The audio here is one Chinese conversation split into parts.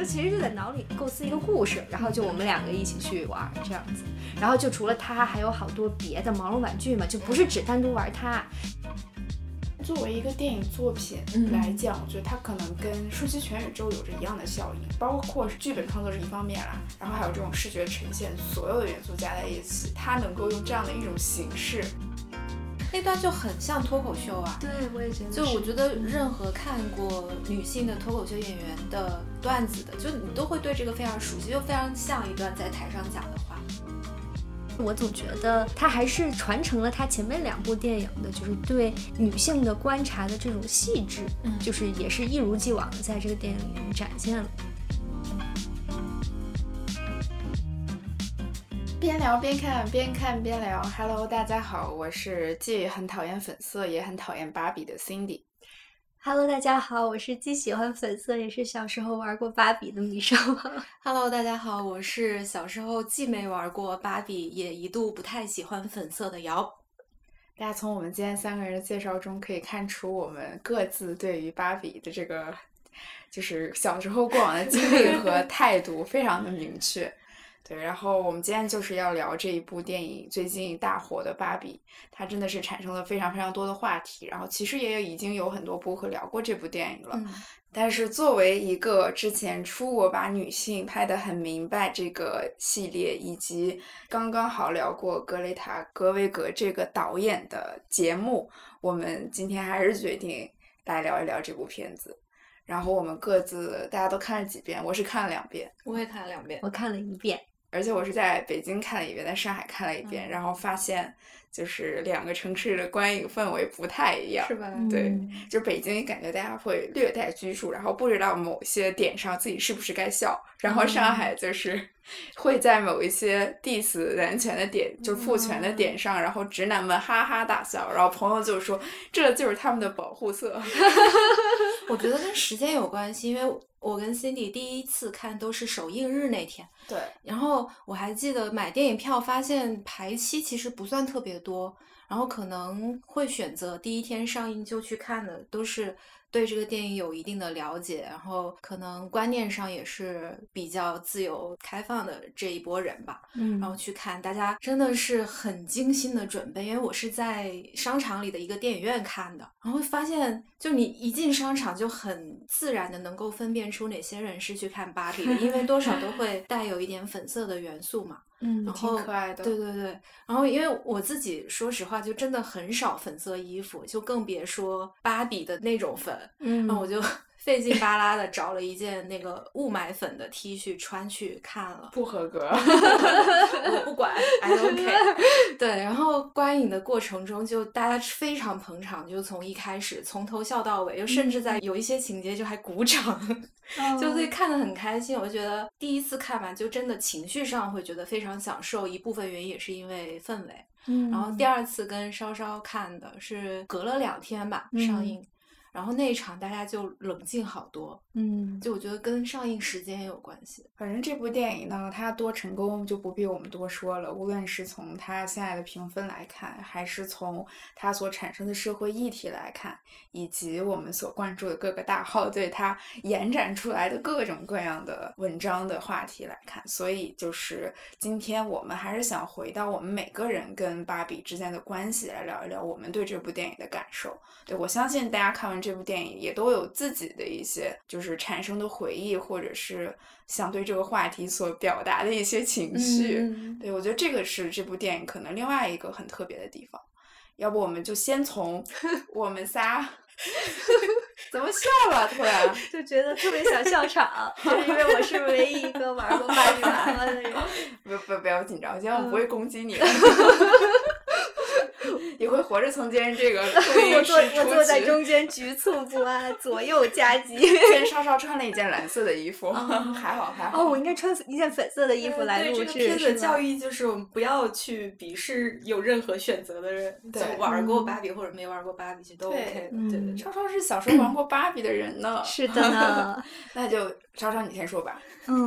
就其实就在脑里构思一个故事，然后就我们两个一起去玩这样子。然后就除了它，还有好多别的毛绒玩具嘛，就不是只单独玩它。作为一个电影作品来讲，我觉得它可能跟《舒淇全宇宙》有着一样的效应，包括是剧本创作是一方面啦，然后还有这种视觉呈现，所有的元素加在一起，它能够用这样的一种形式。那段就很像脱口秀啊！对，我也觉得。就我觉得，任何看过女性的脱口秀演员的段子的，就你都会对这个非常熟悉，又非常像一段在台上讲的话。我总觉得他还是传承了他前面两部电影的，就是对女性的观察的这种细致，就是也是一如既往的在这个电影里面展现了。边聊边看，边看边聊。Hello，大家好，我是既很讨厌粉色也很讨厌芭比的 Cindy。Hello，大家好，我是既喜欢粉色也是小时候玩过芭比的米少。Hello，大家好，我是小时候既没玩过芭比，也一度不太喜欢粉色的瑶。大家从我们今天三个人的介绍中可以看出，我们各自对于芭比的这个就是小时候过往的经历和态度非常的明确。对，然后我们今天就是要聊这一部电影最近大火的《芭比》，它真的是产生了非常非常多的话题。然后其实也已经有很多播客聊过这部电影了。但是作为一个之前出我把女性拍得很明白这个系列，以及刚刚好聊过格雷塔·格维格这个导演的节目，我们今天还是决定来聊一聊这部片子。然后我们各自大家都看了几遍？我是看了两遍，我也看了两遍，我看了一遍。而且我是在北京看了一遍，在上海看了一遍，然后发现就是两个城市的观影氛围不太一样，是吧？对，就北京感觉大家会略带拘束，然后不知道某些点上自己是不是该笑，然后上海就是会在某一些 diss 男权的点，就父权的点上，然后直男们哈哈大笑，然后朋友就说这就是他们的保护色。我觉得跟时间有关系，因为。我跟 Cindy 第一次看都是首映日那天，对。然后我还记得买电影票，发现排期其实不算特别多，然后可能会选择第一天上映就去看的，都是。对这个电影有一定的了解，然后可能观念上也是比较自由开放的这一波人吧。嗯，然后去看，大家真的是很精心的准备，因为我是在商场里的一个电影院看的，然后发现就你一进商场就很自然的能够分辨出哪些人是去看芭比的，因为多少都会带有一点粉色的元素嘛。嗯，挺可爱的。对对对，然后因为我自己说实话，就真的很少粉色衣服，就更别说芭比的那种粉。嗯，那我就。费劲巴拉的找了一件那个雾霾粉的 T 恤穿去看了，不合格 我不管，I don't care。对，然后观影的过程中就大家非常捧场，就从一开始从头笑到尾，又甚至在有一些情节就还鼓掌，就会看得很开心。我就觉得第一次看完就真的情绪上会觉得非常享受，一部分原因也是因为氛围。嗯，然后第二次跟稍稍看的是隔了两天吧上映。然后那一场大家就冷静好多，嗯，就我觉得跟上映时间也有关系。反正这部电影呢，它多成功就不必我们多说了。无论是从它现在的评分来看，还是从它所产生的社会议题来看，以及我们所关注的各个大号对它延展出来的各种各样的文章的话题来看，所以就是今天我们还是想回到我们每个人跟芭比之间的关系来聊一聊我们对这部电影的感受。对我相信大家看完。这部电影也都有自己的一些就产生的回忆，或者是想对这个话题所表达的一些情绪。对我觉得这个是这部电影可能另外一个很特别的地方。要不我们就先从 我们仨 怎么笑了？突然 就觉得特别想笑场，就是因为我是唯一一个玩过芭比娃娃的人。不不不要紧张，今天我不会攻击你。你会活着从今天这个 我坐我坐在中间局促不安，左右夹击。今天稍稍穿了一件蓝色的衣服，还好还好。哦，我应该穿一件粉色的衣服来录制。这个片子教育就是我们不要去鄙视有任何选择的人，对，玩过芭比或者没玩过芭比，其实都 OK。对对，稍稍是小时候玩过芭比的人呢。是的呢，那就莎莎，你先说吧。嗯，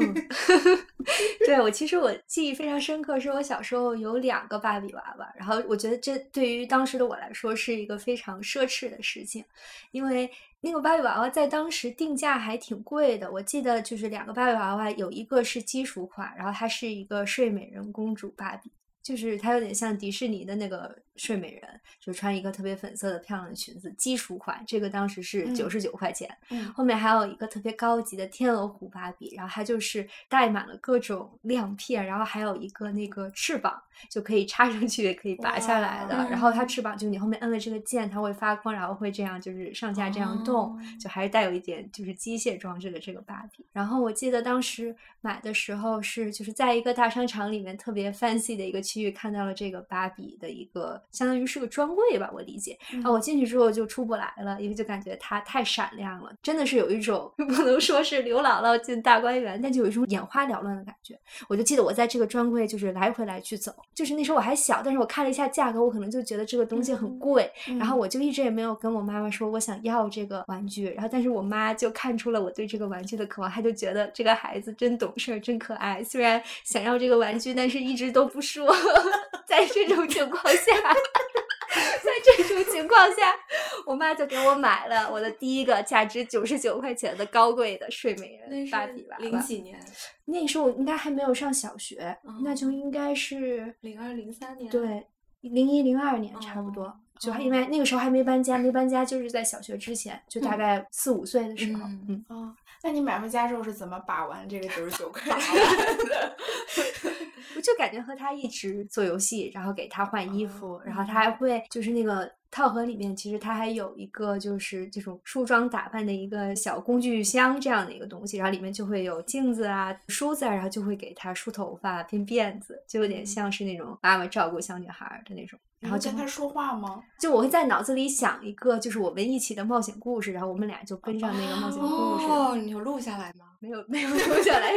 对我其实我记忆非常深刻，是我小时候有两个芭比娃娃，然后我觉得这对于当时的我来说是一个非常奢侈的事情，因为那个芭比娃娃在当时定价还挺贵的。我记得就是两个芭比娃娃，有一个是基础款，然后它是一个睡美人公主芭比。就是它有点像迪士尼的那个睡美人，就穿一个特别粉色的漂亮的裙子，基础款，这个当时是九十九块钱。嗯，后面还有一个特别高级的天鹅湖芭比，然后它就是带满了各种亮片，然后还有一个那个翅膀，就可以插上去也可以拔下来的。然后它翅膀就你后面摁了这个键，它会发光，然后会这样就是上下这样动，就还是带有一点就是机械装置的这个芭比。然后我记得当时买的时候是就是在一个大商场里面特别 fancy 的一个。区域看到了这个芭比的一个，相当于是个专柜吧，我理解。然后我进去之后就出不来了，因为就感觉它太闪亮了，真的是有一种 不能说是刘姥姥进大观园，但就有一种眼花缭乱的感觉。我就记得我在这个专柜就是来回来去走，就是那时候我还小，但是我看了一下价格，我可能就觉得这个东西很贵，然后我就一直也没有跟我妈妈说我想要这个玩具。然后但是我妈就看出了我对这个玩具的渴望，她就觉得这个孩子真懂事，真可爱。虽然想要这个玩具，但是一直都不说。在这种情况下，在这种情况下，我妈就给我买了我的第一个价值九十九块钱的高贵的睡美人芭比娃娃。零几年？那时候我应该还没有上小学，那就应该是零二零三年。对，零一零二年差不多。就因为那个时候还没搬家，没搬家就是在小学之前，就大概四五岁的时候。嗯哦，那你买回家之后是怎么把玩这个九十九块 的？我就感觉和他一直做游戏，然后给他换衣服，然后他还会就是那个套盒里面，其实他还有一个就是这种梳妆打扮的一个小工具箱这样的一个东西，然后里面就会有镜子啊、梳子，然后就会给他梳头发、编辫子，就有点像是那种妈妈照顾小女孩的那种。然后跟他说话吗？就我会在脑子里想一个，就是我们一起的冒险故事，然后我们俩就跟上那个冒险故事。哦，你有录下来吗？没有，没有录下来。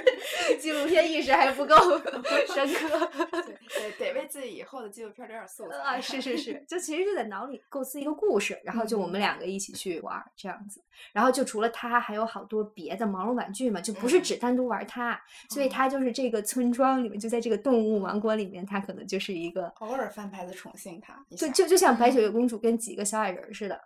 纪录片意识还不够 深刻。对，得为自己以后的纪录片留点素材。啊，是是是，就其实就在脑里构思一个故事，然后就我们两个一起去玩这样子。然后就除了他，还有好多别的毛绒玩具嘛，就不是只单独玩它。所以他就是这个村庄里面，就在这个动物王国里面，他可能就是一个偶尔翻牌子宠幸他。就就就像白雪公主跟几个小矮人似的，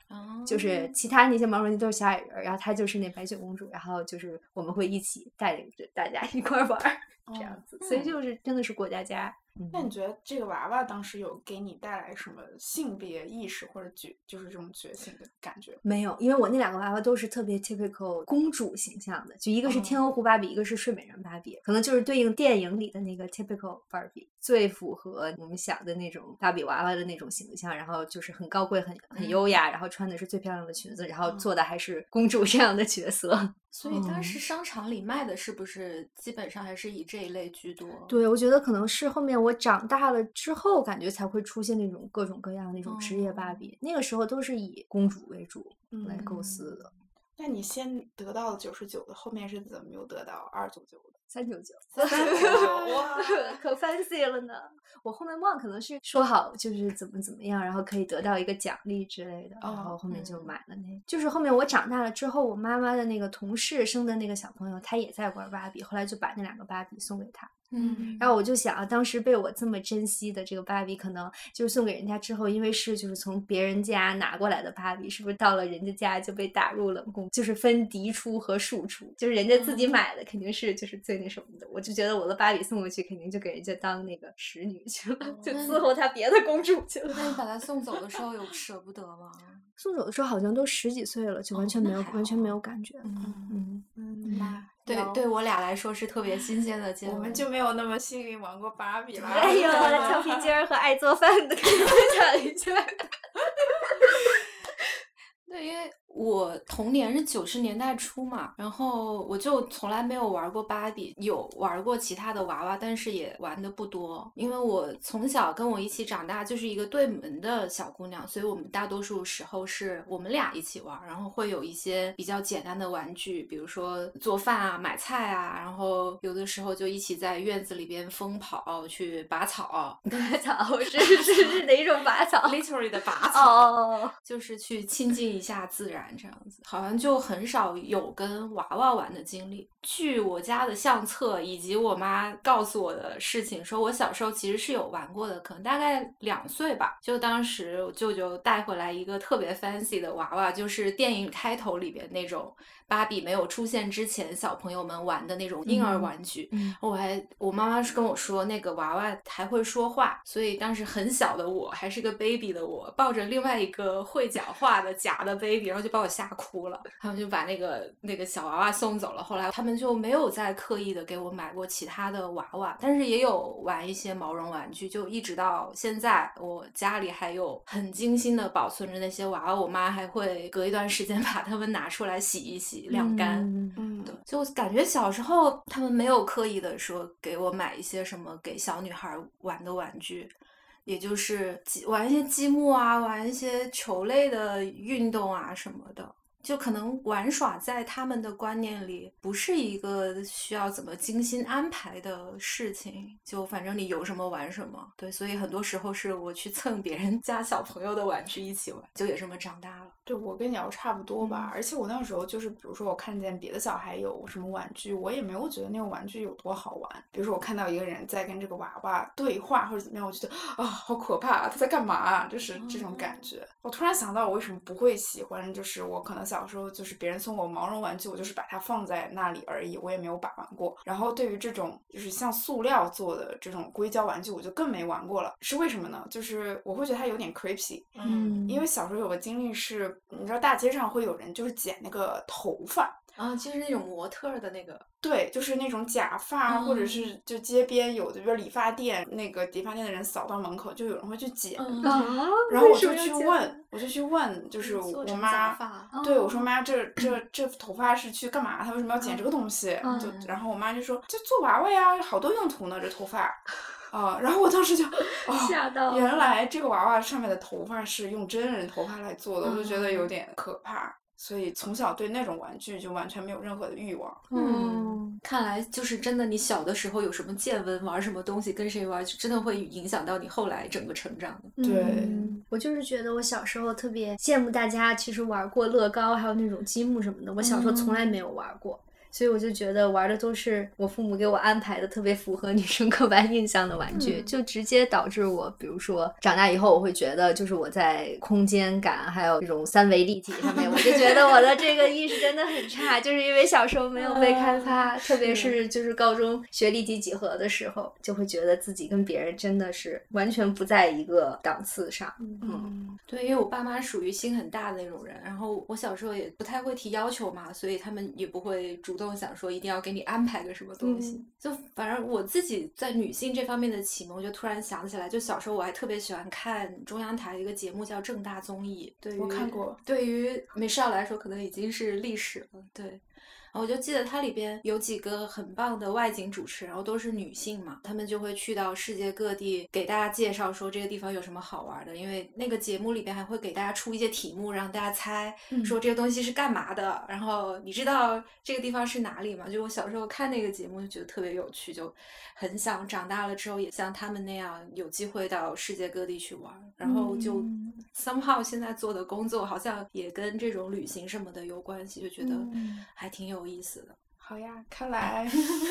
就是其他那些毛绒玩具都是小矮人，然后他就是那白雪公主，然后就是我们会一起带领着大家一块玩儿这样子。所以就是真的是过家家。那你觉得这个娃娃当时有给你带来什么性别意识或者觉，就是这种觉醒的感觉？没有，因为我那两个娃娃都是特别 typical 公主形象的，就一个是天鹅湖芭比，一个是睡美人芭比，可能就是对应电影里的那个 typical 芭比，最符合我们想的那种芭比娃娃的那种形象。然后就是很高贵、很很优雅，然后穿的是最漂亮的裙子，然后做的还是公主这样的角色。所以当时商场里卖的是不是基本上还是以这一类居多？对，我觉得可能是后面我长大了之后，感觉才会出现那种各种各样那种职业芭比。那个时候都是以公主为主来构思的。那你先得到了九十九的，后面是怎么又得到二九九的？三九九，三九九，哇，可 fancy 了呢！我后面忘，可能是说好就是怎么怎么样，然后可以得到一个奖励之类的，然后后面就买了那。就是后面我长大了之后，我妈妈的那个同事生的那个小朋友，他也在玩芭比，后来就把那两个芭比送给他。嗯，然后我就想啊，当时被我这么珍惜的这个芭比，可能就是送给人家之后，因为是就是从别人家拿过来的芭比，是不是到了人家家就被打入冷宫，就是分嫡出和庶出，就是人家自己买的肯定是就是最那什么的。我就觉得我的芭比送过去，肯定就给人家当那个使女去了，就伺候她别的公主去了。那你把她送走的时候有舍不得吗？送走的时候好像都十几岁了，就完全没有完全没有感觉。嗯嗯嗯，对，对我俩来说是特别新鲜的经历。我们就没有那么幸运玩过芭比了。哎呦，调皮筋儿和爱做饭的，可以分享一下。对，因为我童年是九十年代初嘛，然后我就从来没有玩过芭比，有玩过其他的娃娃，但是也玩的不多。因为我从小跟我一起长大，就是一个对门的小姑娘，所以我们大多数时候是我们俩一起玩，然后会有一些比较简单的玩具，比如说做饭啊、买菜啊，然后有的时候就一起在院子里边疯跑去拔草。拔草是是是哪种拔草？Literally 的拔草，哦，就是去亲近一下自然这样子，好像就很少有跟娃娃玩的经历。据我家的相册以及我妈告诉我的事情，说我小时候其实是有玩过的，可能大概两岁吧。就当时我舅舅带回来一个特别 fancy 的娃娃，就是电影开头里边那种芭比没有出现之前小朋友们玩的那种婴儿玩具。嗯我还我妈妈是跟我说，那个娃娃还会说话，所以当时很小的我，还是个 baby 的我，抱着另外一个会讲话的假的 baby，然后就把我吓哭了。他们就把那个那个小娃娃送走了。后来他们就没有再刻意的给我买过其他的娃娃，但是也有玩一些毛绒玩具，就一直到现在，我家里还有很精心的保存着那些娃娃。我妈还会隔一段时间 把它们拿出来洗一洗、晾干。嗯对，就感觉小时候他们没有刻意的说给我买一些什么给小女孩玩的玩具，也就是积玩一些积木啊，玩一些球类的运动啊什么的。就可能玩耍在他们的观念里不是一个需要怎么精心安排的事情，就反正你有什么玩什么。对，所以很多时候是我去蹭别人家小朋友的玩具一起玩，就也这么长大了。对，我跟你要差不多吧。嗯而且我那时候就是，比如说我看见别的小孩有什么玩具，我也没有觉得那个玩具有多好玩。比如说我看到一个人在跟这个娃娃对话或者怎么样，我就觉得啊，好可怕啊，他在干嘛啊？就是这种感觉。我突然想到，我为什么不会喜欢？就是我可能小时候就是别人送我毛绒玩具，我就是把它放在那里而已，我也没有把玩过。然后对于这种就是像塑料做的这种硅胶玩具，我就更没玩过了。是为什么呢？就是我会觉得它有点 creepy。嗯因为小时候有个经历是，你知道大街上会有人就是剪那个头发，啊，就是那种模特儿的那个，对，就是那种假发，或者嗯是就街边有的，比如理发店，那个理发店的人扫到门口，就有人会去剪。然后我就去问，我就去问，就是我妈，对我说妈，这这这头发是去干嘛？她为什么要剪这个东西？嗯就然后我妈就说，就做娃娃呀，好多用途呢，这头发。啊，然后我当时就，哦，吓到了原来这个娃娃上面的头发是用真人头发来做的，我就觉得嗯有点可怕。所以从小对那种玩具就完全没有任何的欲望。嗯，看来就是真的，你小的时候有什么见闻，玩什么东西，跟谁玩，就真的会影响到你后来整个成长的。对嗯我就是觉得我小时候特别羡慕大家，其实玩过乐高，还有那种积木什么的。我小时候从来没有玩过。所以我就觉得玩的都是我父母给我安排的特别符合女生刻板印象的玩具，嗯就直接导致我，比如说长大以后，我会觉得就是我在空间感还有这种三维立体上面，我就觉得我的这个意识真的很差，就是因为小时候没有被开发，特别是就是高中学立体几何的时候，就会觉得自己跟别人真的是完全不在一个档次上。嗯对，因为我爸妈属于心很大的那种人，然后我小时候也不太会提要求嘛，所以他们也不会主动想说一定要给你安排个什么东西。就反正我自己在女性这方面的启蒙，就突然想起来，就小时候我还特别喜欢看中央台一个节目叫《正大综艺》，对于我看过对于美少来说可能已经是历史了，对。我就记得它里边有几个很棒的外景主持，然后都是女性嘛，她们就会去到世界各地给大家介绍说这个地方有什么好玩的，因为那个节目里边还会给大家出一些题目让大家猜，说这个东西是干嘛的，然后你知道这个地方是哪里吗？就我小时候看那个节目就觉得特别有趣，就很想长大了之后也像他们那样有机会到世界各地去玩，然后就嗯。somehow 现在做的工作好像也跟这种旅行什么的有关系，就觉得嗯。还挺有意思的。好呀，看来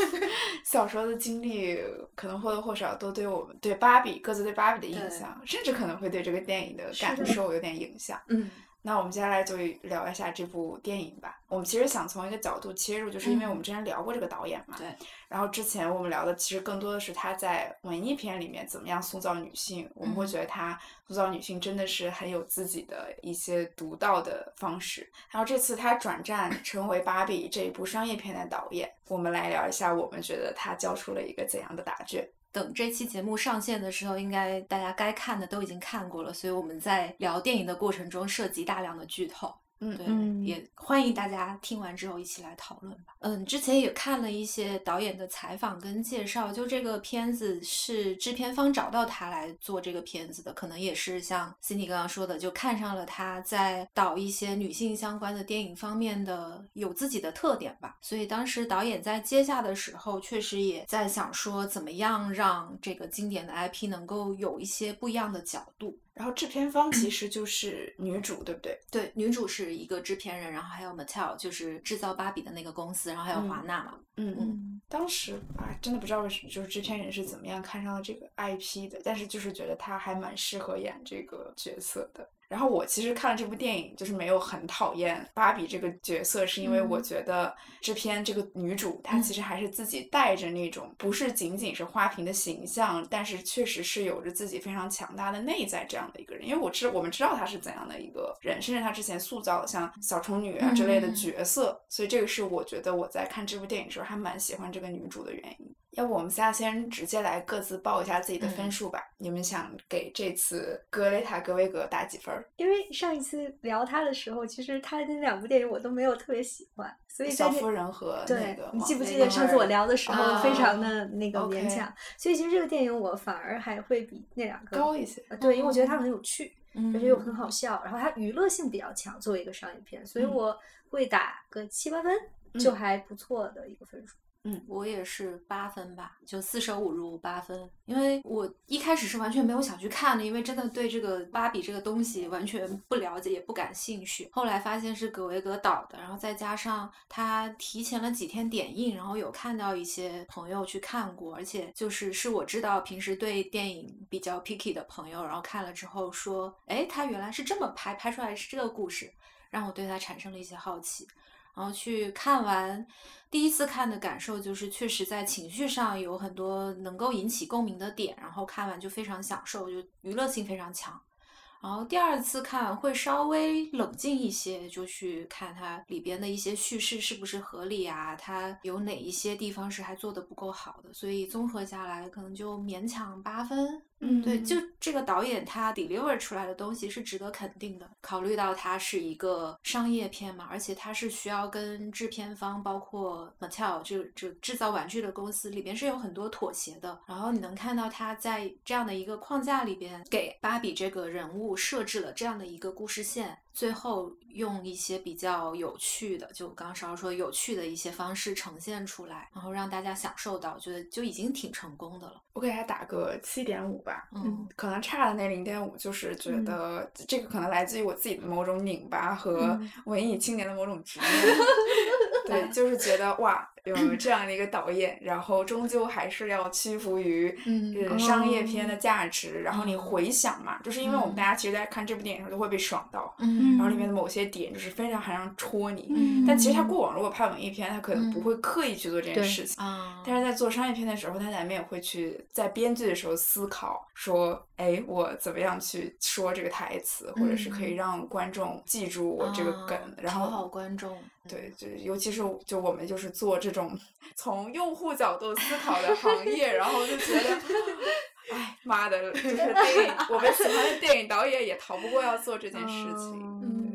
小时候的经历可能或多或少都对我们对芭比各自对芭比的印象，甚至可能会对这个电影的感受有点影响。嗯那我们接下来就聊一下这部电影吧。我们其实想从一个角度切入，就是因为嗯我们之前聊过这个导演嘛。对。然后之前我们聊的其实更多的是他在文艺片里面怎么样塑造女性，我们会嗯觉得他塑造女性真的是很有自己的一些独到的方式。然后这次他转战 成为《芭比》这一部商业片的导演，我们来聊一下，我们觉得他交出了一个怎样的答卷。等这期节目上线的时候，应该大家该看的都已经看过了，所以我们在聊电影的过程中涉及大量的剧透。嗯对，嗯也欢迎大家听完之后一起来讨论吧。嗯，之前也看了一些导演的采访跟介绍，就这个片子是制片方找到他来做这个片子的，可能也是像 Cindy 刚刚说的，就看上了他在导一些女性相关的电影方面的有自己的特点吧。所以当时导演在接下的时候，确实也在想说，怎么样让这个经典的 IP 能够有一些不一样的角度。然后制片方其实就是女主，对不对？对，女主是一个制片人，然后还有 Mattel，就是制造芭比的那个公司，然后还有华纳嘛。嗯嗯，当时啊，真的不知道为什么就是制片人是怎么样看上了这个 IP 的，但是就是觉得他还蛮适合演这个角色的。然后我其实看了这部电影，就是没有很讨厌芭比这个角色，是因为我觉得制片这个女主她其实还是自己带着那种不是仅仅是花瓶的形象，但是确实是有着自己非常强大的内在这样的一个人。因为我知我们知道她是怎样的一个人，甚至她之前塑造了像小丑女啊之类的角色，所以这个是我觉得我在看这部电影时候还蛮喜欢这个女主的原因。要不我们仨先直接来各自报一下自己的分数吧？你们想给这次《格雷塔·格威格》打几分？因为上一次聊他的时候，其实他的那两部电影我都没有特别喜欢，所以小夫人和那个，你记不记得上次我聊的时候非常的那个勉强？所以其实这个电影我反而还会比那两个高一些。对，因为我觉得它很有趣，而且又很好笑，然后它娱乐性比较强，作为一个商业片，所以我会打个七八分，就还不错的一个分数。嗯，我也是八分吧，就四舍五入八分。因为我一开始是完全没有想去看的，因为真的对这个芭比这个东西完全不了解，也不感兴趣。后来发现是葛维格导的，然后再加上他提前了几天点映，然后有看到一些朋友去看过，而且就是是我知道平时对电影比较 picky 的朋友，然后看了之后说，哎，他原来是这么拍，拍出来是这个故事，让我对他产生了一些好奇。然后去看完，第一次看的感受就是，确实在情绪上有很多能够引起共鸣的点，然后看完就非常享受，就娱乐性非常强。然后第二次看会稍微冷静一些，就去看它里边的一些叙事是不是合理啊，它有哪一些地方是还做的不够好的，所以综合下来可能就勉强八分。嗯，对，就这个导演他 deliver 出来的东西是值得肯定的。考虑到它是一个商业片嘛，而且它是需要跟制片方，包括 Mattel 就就制造玩具的公司里边是有很多妥协的。然后你能看到他在这样的一个框架里边，给芭比这个人物设置了这样的一个故事线。最后用一些比较有趣的，就刚刚勺说有趣的一些方式呈现出来，然后让大家享受到，觉得就已经挺成功的了。我给他打个七点五吧，嗯，可能差的那零点五就是觉得这个可能来自于我自己的某种拧巴和文艺青年的某种执念，对，就是觉得哇。有这样的一个导演，然后终究还是要屈服于商业片的价值。然后你回想嘛，就是因为我们大家其实，在看这部电影的时候都会被爽到，然后里面的某些点就是非常还让戳你。但其实他过往如果拍文艺片，他可能不会刻意去做这件事情。但是在做商业片的时候，他难免会去在编剧的时候思考说，哎，我怎么样去说这个台词，或者是可以让观众记住我这个梗，然后讨好观众。对，就尤其是就我们就是做这种从用户角度思考的行业，然后就觉得，哎妈的，就是 电影，我们喜欢的电影导演也逃不过要做这件事情。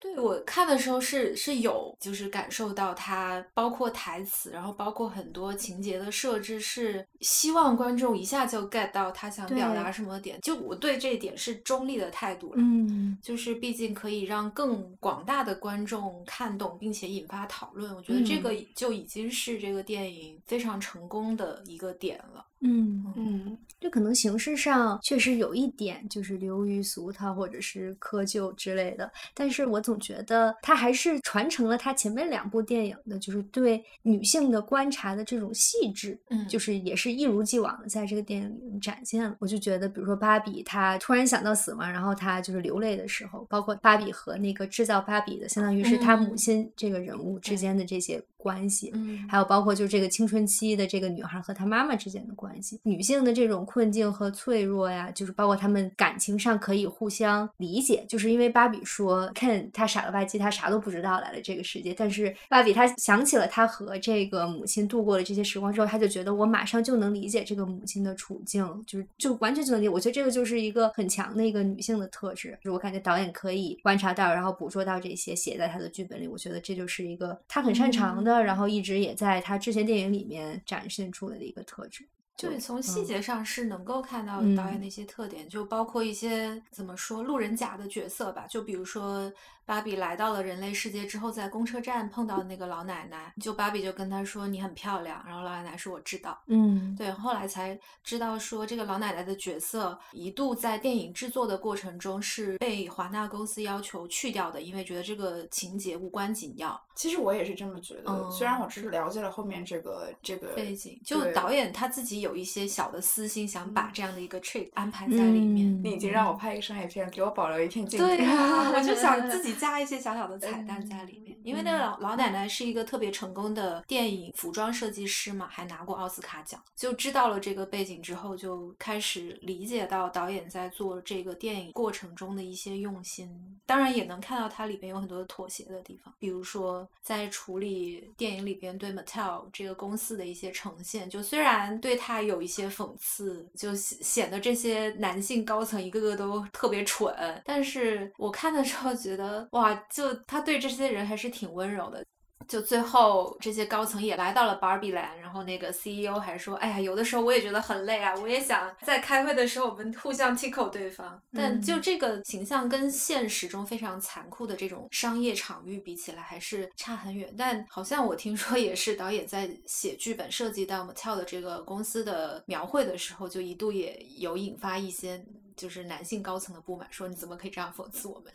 对我看的时候是是有，就是感受到他包括台词，然后包括很多情节的设置，是希望观众一下就 get 到他想表达什么点。就我对这一点是中立的态度了，嗯，就是毕竟可以让更广大的观众看懂，并且引发讨论。我觉得这个就已经是这个电影非常成功的一个点了。嗯嗯嗯，这可能形式上确实有一点就是流于俗套或者是窠臼之类的，但是我总觉得他还是传承了他前面两部电影的，就是对女性的观察的这种细致，嗯，就是也是一如既往的在这个电影里展现了。我就觉得，比如说芭比，她突然想到死亡，然后她就是流泪的时候，包括芭比和那个制造芭比的，相当于是她母亲这个人物之间的这些。关系，嗯，还有包括就是这个青春期的这个女孩和她妈妈之间的关系，女性的这种困境和脆弱呀，就是包括她们感情上可以互相理解，就是因为芭比说，Ken 他傻了吧唧，他啥都不知道来了这个世界，但是芭比她想起了她和这个母亲度过了这些时光之后，她就觉得我马上就能理解这个母亲的处境，就是就完全就能理解。我觉得这个就是一个很强的一个女性的特质，就是我感觉导演可以观察到，然后捕捉到这些，写在他的剧本里，我觉得这就是一个他很擅长的。然后一直也在他之前电影里面展现出来的一个特质，对，从细节上是能够看到导演的一些特点，就包括一些怎么说路人甲的角色吧，就比如说芭比来到了人类世界之后，在公车站碰到那个老奶奶，就芭比就跟她说你很漂亮，然后老奶奶说我知道，嗯，对，后来才知道说这个老奶奶的角色一度在电影制作的过程中是被华纳公司要求去掉的，因为觉得这个情节无关紧要。其实我也是这么觉得，虽然我只是了解了后面这个这个背景就导演他自己有一些小的私心，想把这样的一个 trick 安排在里面。嗯你已经让我拍一个商业片，给我保留一片镜头。对啊，我就想自己加一些小小的彩蛋在里面，因为那个嗯老老奶奶是一个特别成功的电影服装设计师嘛，还拿过奥斯卡奖。就知道了这个背景之后，就开始理解到导演在做这个电影过程中的一些用心。当然也能看到它里边有很多妥协的地方，比如说在处理电影里边对 Mattel 这个公司的一些呈现，就虽然对它有一些讽刺，就显显得这些男性高层一个个都特别蠢，但是我看的时候觉得哇，就他对这些人还是挺温柔的。就最后这些高层也来到了 Barbie Land，然后那个 CEO 还说：“哎呀，有的时候我也觉得很累啊，我也想在开会的时候我们互相 tickle 对方。”但就这个形象跟现实中非常残酷的这种商业场域比起来，还是差很远。但好像我听说也是导演在写剧本涉及到 Mattel 的这个公司的描绘的时候，就一度也有引发一些。就是男性高层的不满，说你怎么可以这样讽刺我们？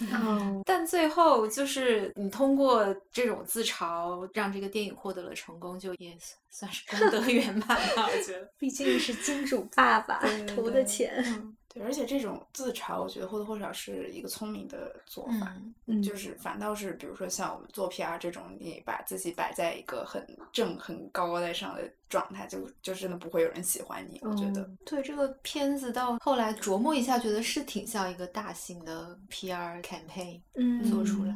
嗯，但最后就是你通过这种自嘲，让这个电影获得了成功，就也算是功德圆满吧。我觉得，毕竟是金主爸爸投的对钱，嗯对，而且这种自嘲，我觉得或多或少是一个聪明的做法。嗯嗯就是反倒是，比如说像我们做 PR 这种，你把自己摆在一个很正、很高高在上的状态，就就真的不会有人喜欢你。我觉得，嗯对这个片子到后来琢磨一下，觉得是挺像一个大型的 PR campaign 嗯做出来。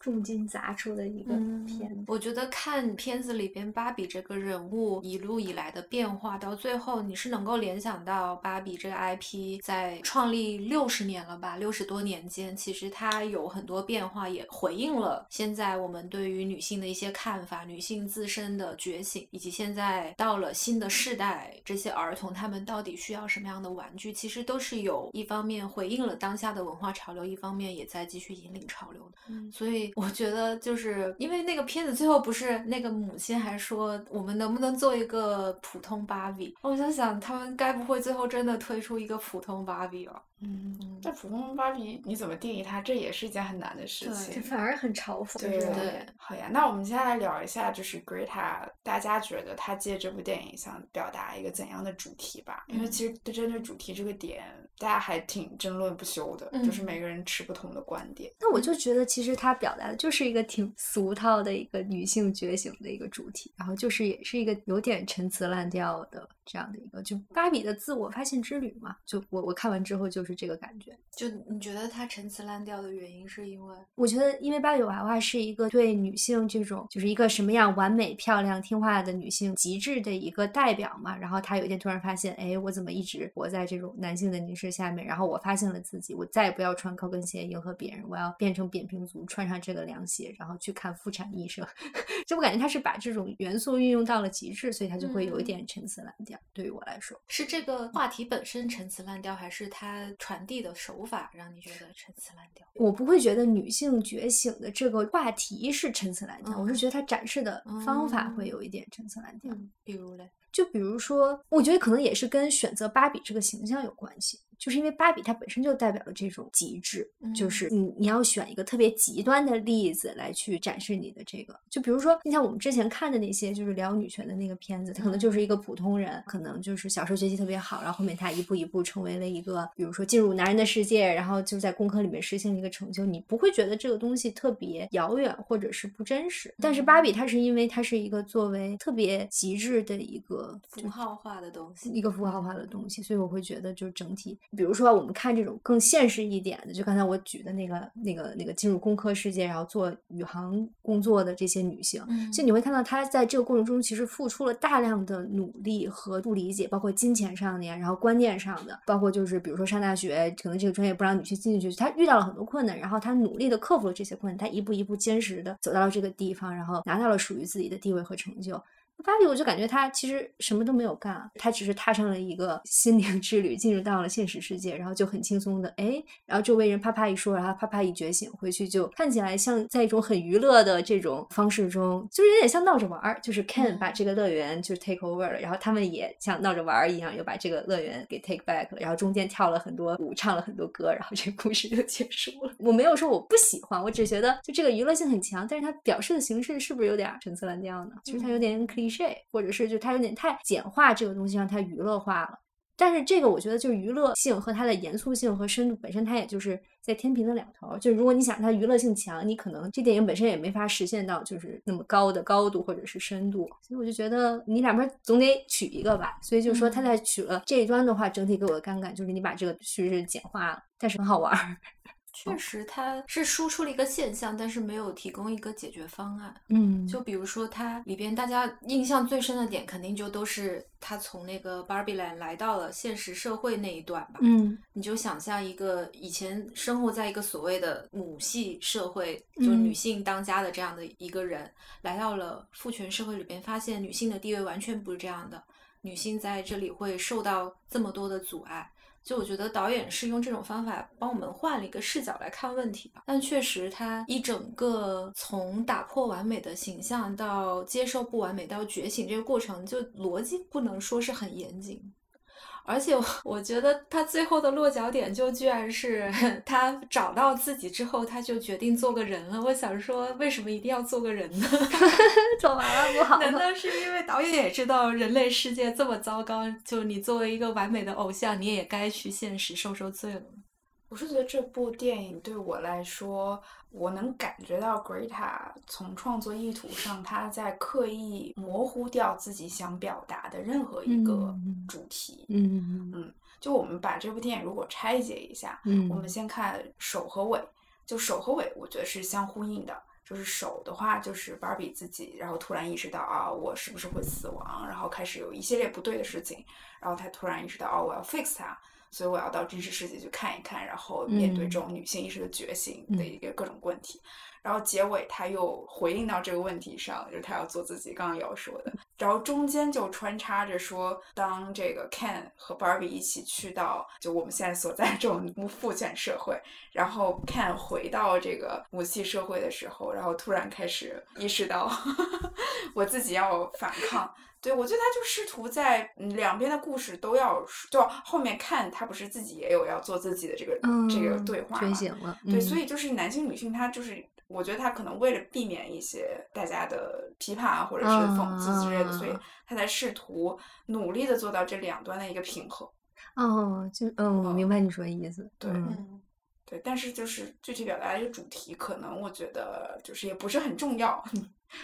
重金砸出的一个嗯片子。我觉得看片子里边芭比这个人物一路以来的变化，到最后你是能够联想到芭比这个 IP 在创立六十年了吧，六十多年间，其实它有很多变化，也回应了现在我们对于女性的一些看法，女性自身的觉醒，以及现在到了新的世代，这些儿童他们到底需要什么样的玩具，其实都是有一方面回应了当下的文化潮流，一方面也在继续引领潮流的。嗯所以我觉得，就是因为那个片子最后不是那个母亲还说我们能不能做一个普通芭比？我就想他们该不会最后真的推出一个普通芭比吧？嗯嗯，那普通芭比你怎么定义它？这也是一件很难的事情这。反而很嘲讽，对是吧对好呀，那我们接下来聊一下，就是 Greta，大家觉得她借这部电影想表达一个怎样的主题吧？因为嗯其实针对主题这个点，大家还挺争论不休的，就是每个人持不同的观点。那我就觉得，其实他表就是一个挺俗套的一个女性觉醒的一个主题，然后就是也是一个有点陈词滥调的这样的一个，就芭比的自我发现之旅嘛。就我我看完之后就是这个感觉。就你觉得它陈词滥调的原因是因为？我觉得，因为芭比娃娃是一个对女性这种就是一个什么样完美、漂亮、听话的女性极致的一个代表嘛。然后她有一天突然发现，哎，我怎么一直活在这种男性的凝视下面？然后我发现了自己，我再也不要穿高跟鞋迎合别人，我要变成扁平足，穿上这个凉鞋，然后去看妇产医生。就我感觉她是把这种元素运用到了极致，所以她就会有一嗯点陈词滥调。对于我来说，是这个话题本身陈词滥调，还是它传递的手法让你觉得陈词滥调？我不会觉得女性觉醒的这个话题是陈词滥调，我是嗯觉得它展示的方法会嗯有一点陈词滥调。嗯，比如嘞？就比如说，我觉得可能也是跟选择芭比这个形象有关系，就是因为芭比它本身就代表了这种极致，就嗯。是你你要选一个特别极端的例子来去展示你的这个，就比如说，你像我们之前看的那些就是聊女权的那个片子，他可能就是一个普通人，可能就是小时候学习特别好，然后后面他一步一步成为了一个，比如说进入男人的世界，然后就在工科里面实现了一个成就，你不会觉得这个东西特别遥远或者是不真实，但是芭比它是因为它是一个作为特别极致的一个符号化的东西，一个符号化的东西，所以我会觉得就整体，比如说我们看这种更现实一点的，就刚才我举的那个、那个、那个进入工科世界，然后做宇航工作的这些女性，嗯就你会看到她在这个过程中其实付出了大量的努力和不理解，包括金钱上的呀，然后观念上的，包括就是比如说上大学，可能这个专业不让女性进去，她遇到了很多困难，然后她努力的克服了这些困难，她一步一步坚实的走到了这个地方，然后拿到了属于自己的地位和成就。芭比，我就感觉她其实什么都没有干，她只是踏上了一个心灵之旅，进入到了现实世界，然后就很轻松的哎，然后周围人啪啪一说，然后啪啪一觉醒，回去就看起来像在一种很娱乐的这种方式中，就是有点像闹着玩儿，就是 Ken 把这个乐园就 take over 了，然后他们也像闹着玩儿一样，又把这个乐园给 take back 了，然后中间跳了很多舞，唱了很多歌，然后这个故事就结束了。我没有说我不喜欢，我只觉得就这个娱乐性很强，但是它表示的形式是不是有点陈词滥调呢？其实它有点 cliche，或者是就它有点太简化这个东西，让它娱乐化了。但是这个我觉得就是娱乐性和它的严肃性和深度本身，它也就是在天平的两头。就如果你想它娱乐性强，你可能这电影本身也没法实现到就是那么高的高度或者是深度。所以我就觉得你两边总得取一个吧。所以就是说，他在取了这一端的话，整体给我的观感就是你把这个叙事简化了，但是很好玩儿。确实，它是输出了一个现象，但是没有提供一个解决方案。嗯，就比如说，它里边大家印象最深的点，肯定就都是他从那个 Barbie Land 来到了现实社会那一段吧。嗯，你就想象一个以前生活在一个所谓的母系社会，就女性当家的这样的一个人，来到了父权社会里边，发现女性的地位完全不是这样的，女性在这里会受到这么多的阻碍。就我觉得导演是用这种方法帮我们换了一个视角来看问题吧，但确实他一整个从打破完美的形象到接受不完美到觉醒这个过程，就逻辑不能说是很严谨。而且 我觉得他最后的落脚点就居然是 他找到自己之后，他就决定做个人了。我想说，为什么一定要做个人呢？做完了不好？难道是因为导演也知道人类世界这么糟糕，就你作为一个完美的偶像，你也该去现实受受罪了？我是觉得这部电影对我来说，我能感觉到 Greta 从创作意图上，他在刻意模糊掉自己想表达的任何一个主题。嗯嗯，就我们把这部电影如果拆解一下，嗯我们先看首和尾，就首和尾，我觉得是相呼应的。就是首的话，就是芭比自己，然后突然意识到啊，我是不是会死亡，然后开始有一系列不对的事情，然后他突然意识到哦，我要 fix 它。所以我要到真实世界去看一看，然后面对这种女性意识的觉醒的一个各种问题。然后结尾他又回应到这个问题上，就是他要做自己刚刚要说的。然后中间就穿插着说，当这个 Ken 和 Barbie 一起去到就我们现在所在这种父权社会，然后 Ken 回到这个母系社会的时候，然后突然开始意识到 我自己要反抗。对，我觉得他就试图在两边的故事都要，就后面看他不是自己也有要做自己的这个、嗯、这个对话觉醒了。对，嗯、所以就是男性女性，他就是我觉得他可能为了避免一些大家的批判啊，或者是讽刺之类的，嗯所以他在试图努力的做到这两端的一个平衡。哦，就嗯，我明白你说的意思。对，嗯对，但是就是具体表达的一个主题，可能我觉得就是也不是很重要。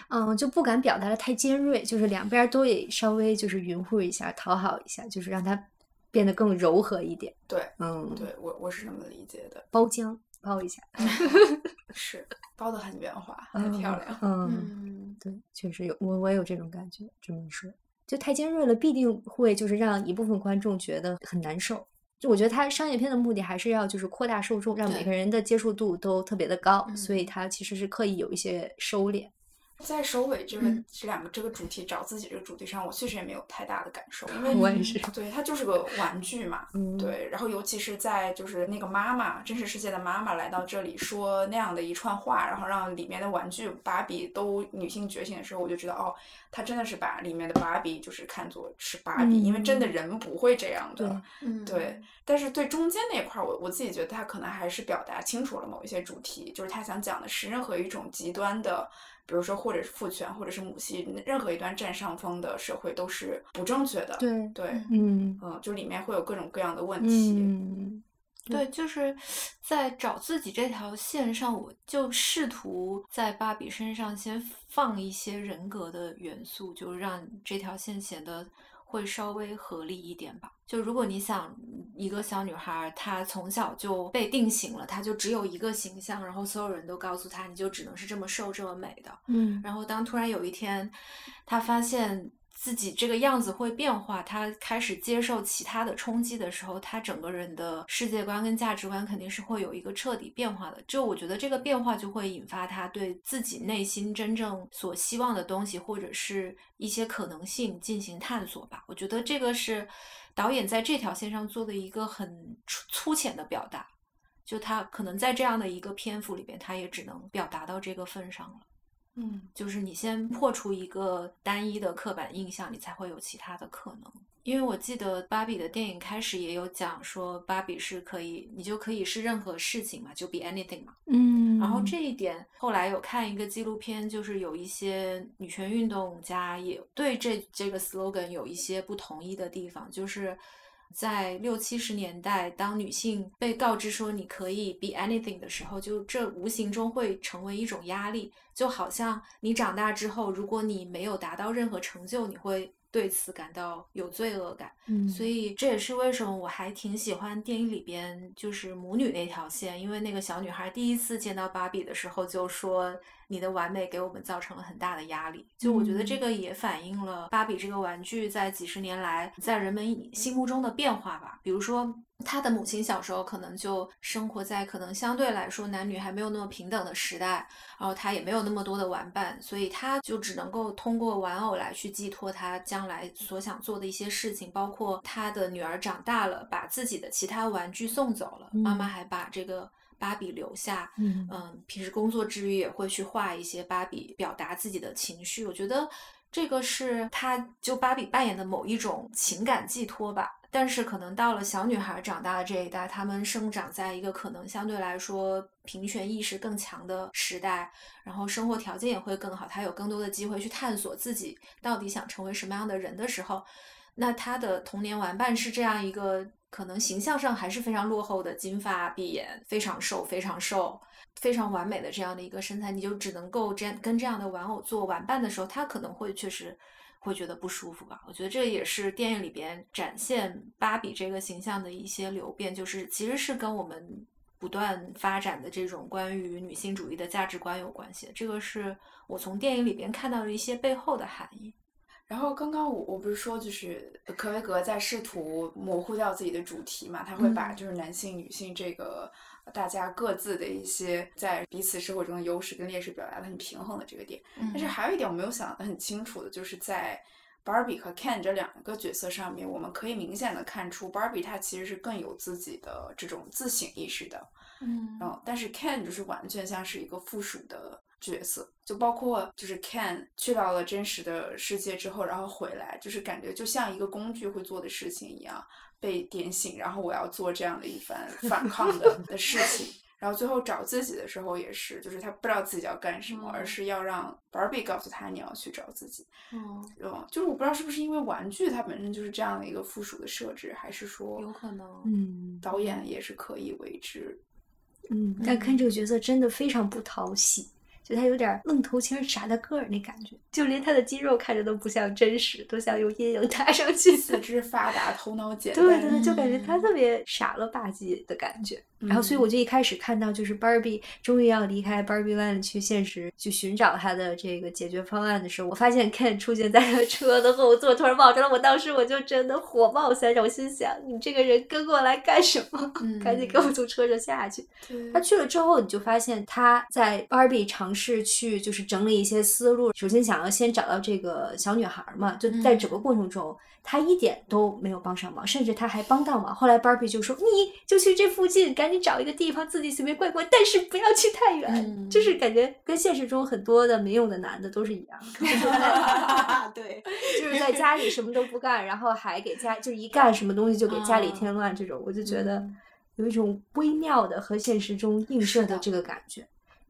嗯，就不敢表达的太尖锐，就是两边都得稍微就是匀乎一下，讨好一下，就是让它变得更柔和一点。对，嗯，对我我是这么理解的。包浆包一下 是包的很圆滑，很漂亮。嗯，嗯，对，确实有我我也有这种感觉。这么一说，就太尖锐了，必定会就是让一部分观众觉得很难受。就我觉得它商业片的目的还是要就是扩大受众，让每个人的接受度都特别的高，嗯所以它其实是刻意有一些收敛。在首尾这个、嗯。这两个这个主题找自己这个主题上，我确实也没有太大的感受，因 为我也是对它就是个玩具嘛，嗯，对，然后尤其是在就是那个妈妈真实世界的妈妈来到这里说那样的一串话，然后让里面的玩具芭比都女性觉醒的时候，我就知道哦，她真的是把里面的芭比就是看作是芭比，因为真的嗯。人不会这样的。对。嗯，对，但是对中间那块儿，我我自己觉得他可能还是表达清楚了某一些主题，就是他想讲的是任何一种极端的，比如说或者是父权，或者是母系，任何一端占上风的社会都是不正确的。对，对，嗯嗯，就里面会有各种各样的问题。嗯对，就是在找自己这条线上，我就试图在芭比身上先放一些人格的元素，就让这条线显得会稍微合理一点吧。就如果你想一个小女孩，她从小就被定型了，她就只有一个形象，然后所有人都告诉她，你就只能是这么瘦、这么美的。嗯然后当突然有一天，她发现自己这个样子会变化，他开始接受其他的冲击的时候，他整个人的世界观跟价值观肯定是会有一个彻底变化的。就我觉得这个变化就会引发他对自己内心真正所希望的东西，或者是一些可能性进行探索吧。我觉得这个是导演在这条线上做的一个很粗粗浅的表达。就他可能在这样的一个篇幅里边，他也只能表达到这个份上了。嗯，就是你先破除一个单一的刻板印象，你才会有其他的可能。因为我记得芭比的电影开始也有讲说，芭比是可以，你就可以是任何事情嘛，就 be anything 嘛。嗯然后这一点后来有看一个纪录片，就是有一些女权运动家也对这这个 slogan 有一些不同意的地方，就是。在六七十年代，当女性被告知说你可以 be anything 的时候，就这无形中会成为一种压力，就好像你长大之后，如果你没有达到任何成就，你会对此感到有罪恶感。嗯所以这也是为什么我还挺喜欢电影里边就是母女那条线，因为那个小女孩第一次见到芭比的时候就说：“你的完美给我们造成了很大的压力。”就我觉得这嗯个也反映了芭比这个玩具在几十年来在人们心目中的变化吧。比如说，她的母亲小时候可能就生活在可能相对来说男女还没有那么平等的时代，然后她也没有那么多的玩伴，所以她就只能够通过玩偶来去寄托她将来所想做的一些事情，包括她的女儿长大了，把自己的其他玩具送走了，妈妈嗯还把这个芭比留下。嗯嗯，平时工作之余也会去画一些芭比，表达自己的情绪。我觉得这个是她就芭比扮演的某一种情感寄托吧。但是可能到了小女孩长大的这一代，她们生长在一个可能相对来说平权意识更强的时代，然后生活条件也会更好，她有更多的机会去探索自己到底想成为什么样的人的时候，那她的童年玩伴是这样一个可能形象上还是非常落后的金发碧眼，非常瘦，非常瘦。非常完美的这样的一个身材，你就只能够这样跟这样的玩偶做玩伴的时候，他可能会确实会觉得不舒服吧。我觉得这也是电影里边展现芭比这个形象的一些流变，就是其实是跟我们不断发展的这种关于女性主义的价值观有关系。这个是我从电影里边看到的一些背后的含义。然后刚刚我我不是说就是可威格在试图模糊掉自己的主题嘛，他会把嗯。就是男性、女性这个大家各自的一些在彼此生活中的优势跟劣势表达的很平衡的这个点。但是嗯。还有一点我没有想得很清楚的，就是在 Barbie 和 Ken 这两个角色上面，我们可以明显的看出 Barbie 她其实是更有自己的这种自省意识的，嗯。嗯，但是 Ken 就是完全像是一个附属的角色，就包括就是 Ken 去到了真实的世界之后，然后回来，就是感觉就像一个工具会做的事情一样被点醒，然后我要做这样的一番 反抗的的事情。然后最后找自己的时候也是，就是他不知道自己要干什么，而嗯是要让 Barbie 告诉他你要去找自己。嗯，嗯，就是我不知道是不是因为玩具它本身就是这样的一个附属的设置，还是说有可能。嗯导演也是可以为之。嗯，但看嗯这个角色真的非常不讨喜，就他有点愣头青傻大个儿那感觉，就连他的肌肉看着都不像真实，都像用阴影搭上去四。肢发达，头脑简对单。对对，就感觉他嗯特别傻了吧唧的感觉。然后，所以嗯我就一开始看到，就是 Barbie 终于要离开 Barbie Land 去现实去寻找他的这个解决方案的时候，我发现 Ken 出现在了车的后座，突然冒出来，我当时我就真的火冒三丈，我心想：你这个人跟过来干什么？赶紧给我嗯从车上下去！对他去了之后，你就发现他在 Barbie 尝试去就是整理一些思路，首先想要先找到这个小女孩嘛，就在整个过程中，她一点都没有帮上忙，甚至她还帮倒忙。后来 Barbie 就说：“你就去这附近，赶紧找一个地方自己随便逛逛，但是不要去太远。嗯就是感觉跟现实中很多的没用的男的都是一样的，就是在对，就是在家里什么都不干，然后还给家就是一干什么东西就给家里啊添乱，这种我就觉得嗯有一种微妙的和现实中映射的的这个感觉。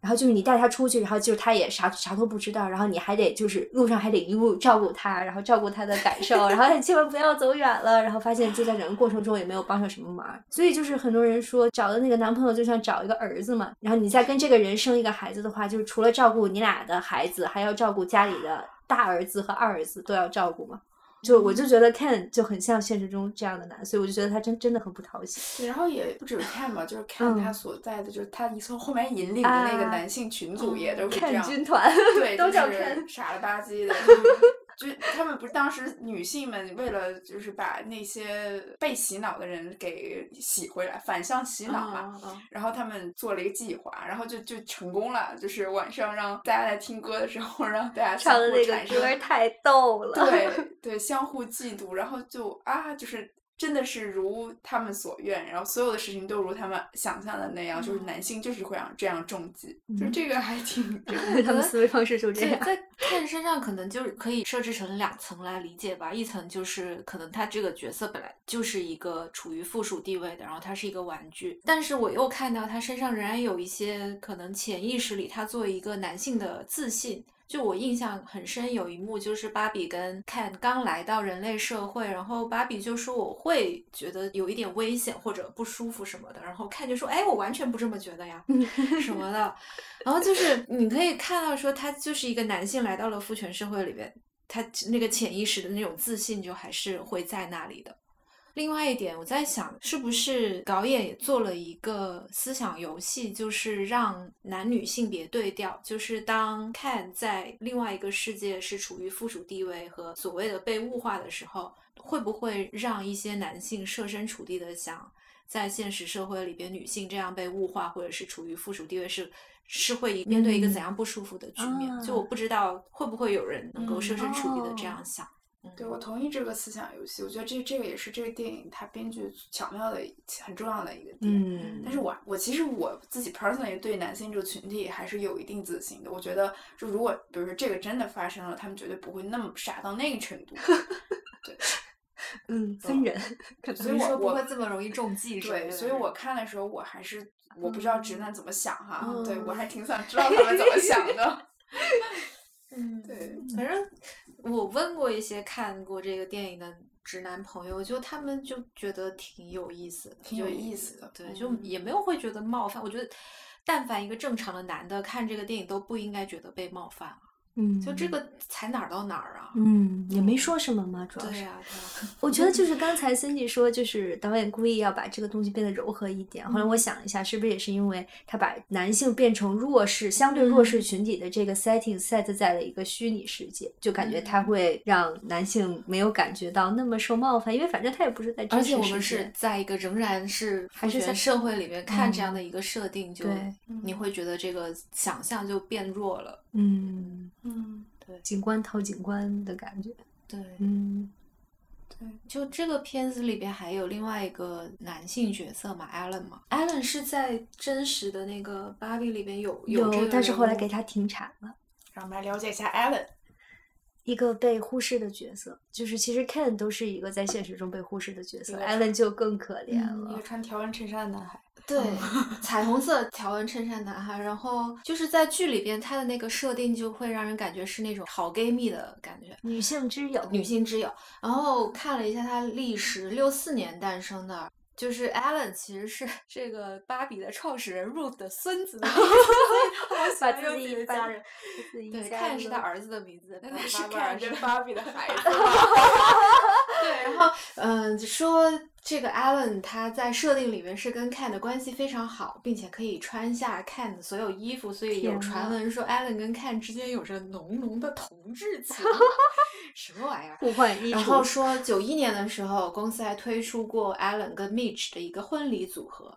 然后就是你带他出去，然后就是他也啥啥都不知道，然后你还得就是路上还得一路照顾他，然后照顾他的感受，然后千万不要走远了，然后发现就在整个过程中也没有帮上什么忙，所以就是很多人说找的那个男朋友就像找一个儿子嘛，然后你再跟这个人生一个孩子的话，就是除了照顾你俩的孩子，还要照顾家里的大儿子和二儿子都要照顾嘛。就我就觉得 Ken 就很像现实中这样的男，所以我就觉得他真真的很不讨喜。对，然后也不止 Ken 嘛，就是 Ken 他嗯所在的，就是他一从后面引领的那个啊男性群组也都是这 Ken 样，军团对，都叫 Ken 傻了吧唧的。就他们不是当时女性们为了就是把那些被洗脑的人给洗回来，反向洗脑嘛，嗯然后他们做了一个计划，然后就就成功了，就是晚上让大家在听歌的时候，让大家相互唱的那个歌太逗了。对对，相互嫉妒，然后就啊，就是真的是如他们所愿，然后所有的事情都如他们想象的那样，就是男性就是会让这样中计，就嗯这个还挺 他们思维方式就这，样。在看身上可能就是可以设置成两层来理解吧。一层就是可能他这个角色本来就是一个处于附属地位的，然后他是一个玩具，但是我又看到他身上仍然有一些可能潜意识里他作为一个男性的自信。就我印象很深，有一幕就是芭比跟 Ken 刚来到人类社会，然后芭比就说我会觉得有一点危险或者不舒服什么的，然后 Ken 就说哎我完全不这么觉得呀什么的，然后就是你可以看到说他就是一个男性来到了父权社会里边，他那个潜意识的那种自信就还是会在那里的。另外一点，我在想，是不是导演也做了一个思想游戏，就是让男女性别对调，就是当 Ken 在另外一个世界是处于附属地位和所谓的被物化的时候，会不会让一些男性设身处地的想，在现实社会里边，女性这样被物化或者是处于附属地位是是会面对一个怎样不舒服的局面？就我啊不知道会不会有人能够嗯设身处地的这哦样想。对，我同意这个思想游戏。我觉得这这个也是这个电影它编剧巧妙的很重要的一个点。嗯但是我我其实我自己 personally 对男性这个群体还是有一定自信的。我觉得，就如果比如说这个真的发生了，他们绝对不会那么傻到那个程度。对嗯，分人，所以说不会这么容易中计对，所以我看的时候，我还是我不知道直男怎么想哈。嗯对我还挺想知道他们怎么想的。嗯，对，反正我问过一些看过这个电影的直男朋友，就他们就觉得挺有意思的，挺有意思的对，就嗯也没有会觉得冒犯。我觉得，但凡一个正常的男的看这个电影都不应该觉得被冒犯啊，嗯，就这，个才哪儿到哪儿啊？嗯，也没说什么嘛，主要是。对呀、对呀、我觉得就是刚才 Cindy 说，就是导演故意要把这个东西变得柔和一点。后来嗯我想一下，是不是也是因为他把男性变成弱势、相对弱嗯势群体的这个 setting set 在了一个虚拟世界，就感觉他嗯会让男性没有感觉到那么受冒犯，因为反正他也不是在真而且我们是在一个仍然是还是在社会里面看这样嗯的一个设定，就你会觉得这个想象就变弱了。嗯，嗯，对警官套警官的感觉，对，嗯对，就这个片子里边还有另外一个男性角色嘛，Allen 嘛，Allen 是在真实的那个芭比里边有这个但是后来给他停产了。让我们来了解一下 Allen，。一个被忽视的角色，就是其实 Ken 都是一个在现实中被忽视的角色一个，Alan 就更可怜嗯了一个。穿条纹衬衫的男孩。对彩虹色条纹衬衫男孩，然后就是在剧里边他的那个设定就会让人感觉是那种好 gay 蜜的感觉。女性之友，女性之友。然后看了一下他历史，六四年诞生的，就是 Allen 其实是这个芭比的创始人 Ruth 的孙子 把自己的家人。对，看是他儿子的名字，但他是看着芭比的孩子。对，然后嗯，就说这个 Alan 他在设定里面是跟 Ken 的关系非常好，并且可以穿下 Ken 的所有衣服，所以有传闻说 Alan 跟 Ken 之间有着浓浓的同志情，什么玩意儿？互换衣然后，说九一年的时候，公司还推出过 Alan 跟 Mitch 的一个婚礼组合。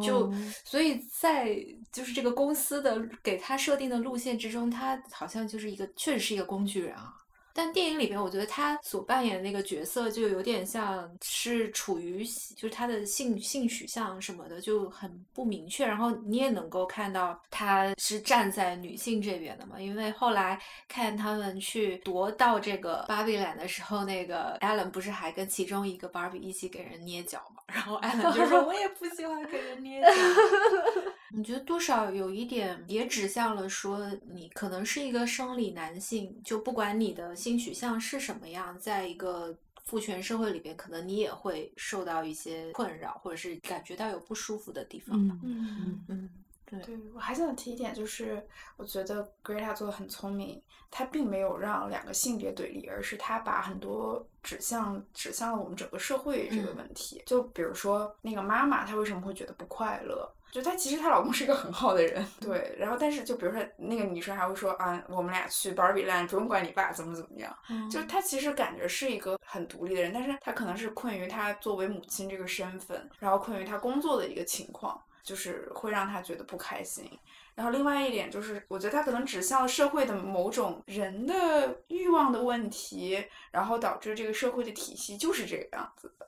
就哦所以在就是这个公司的给他设定的路线之中，他好像就是一个确实是一个工具人啊。但电影里边，我觉得他所扮演的那个角色就有点像是处于就是他的性性取向什么的就很不明确，然后你也能够看到他是站在女性这边的嘛，因为后来看他们去夺到这个芭比 land 的时候，那个 Alan 不是还跟其中一个芭比一起给人捏脚嘛，然后 Alan 就说 我也不喜欢给人捏脚。你觉得多少有一点也指向了说，你可能是一个生理男性，就不管你的性取向是什么样，在一个父权社会里边，可能你也会受到一些困扰，或者是感觉到有不舒服的地方吧。嗯嗯。嗯，对，对，我还想提一点，就是我觉得 Greta 做的很聪明，她并没有让两个性别对立，而是她把很多指向指向了我们整个社会这个嗯问题。就比如说那个妈妈，她为什么会觉得不快乐？就她其实她老公是一个很好的人，对。然后但是就比如说那个女生还会说啊，我们俩去 Barbie Land 不用管你爸怎么怎么样，就她其实感觉是一个很独立的人，但是她可能是困于她作为母亲这个身份，然后困于她工作的一个情况，就是会让她觉得不开心。然后另外一点就是，我觉得他可能指向了社会的某种人的欲望的问题，然后导致这个社会的体系就是这个样子的。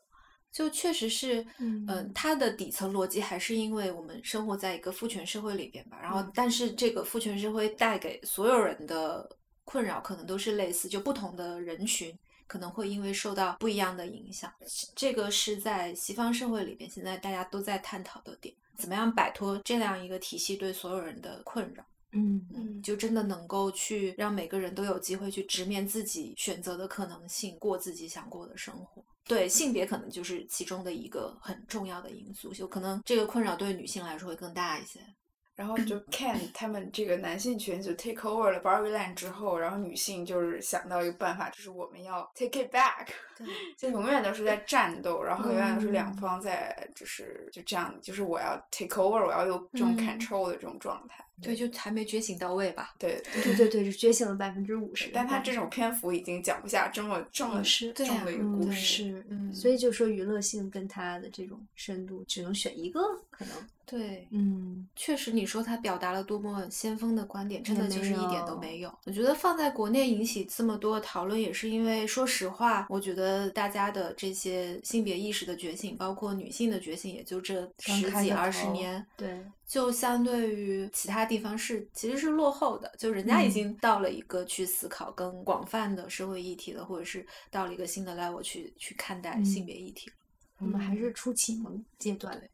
就确实是，嗯，它的底层逻辑还是因为我们生活在一个父权社会里边吧。然后，但是这个父权社会带给所有人的困扰可能都是类似，就不同的人群可能会因为受到不一样的影响。这个是在西方社会里边现在大家都在探讨的点。怎么样摆脱这样一个体系对所有人的困扰？嗯嗯，就真的能够去让每个人都有机会去直面自己选择的可能性，过自己想过的生活。对性别可能就是其中的一个很重要的因素，就可能这个困扰对女性来说会更大一些。然后就 Ken 他们这个男性群就 take over 了 Barbie Land 之后，然后女性就是想到一个办法，就是我们要 take it back，就永远都是在战斗，然后永远都是两方在就是就这样，就是我要 take over，我要有这种 control 的这种状态。对，就还没觉醒到位吧？对对对对，是觉醒了百分之五十。但他这种篇幅已经讲不下这么这么重的一个故事，是，所以就说娱乐性跟他的这种深度，只能选一个可能。对，嗯，确实，你说他表达了多么先锋的观点，真的就是一点都没有。我觉得放在国内引起这么多讨论，也是因为，说实话，我觉得大家的这些性别意识的觉醒，包括女性的觉醒，也就这十几二十年，对，就相对于其他地方是其实是落后的，就人家已经到了一个去思考更广泛的社会议题了，或者是到了一个新的 level 去去看待性别议题我们还是初启蒙阶段的。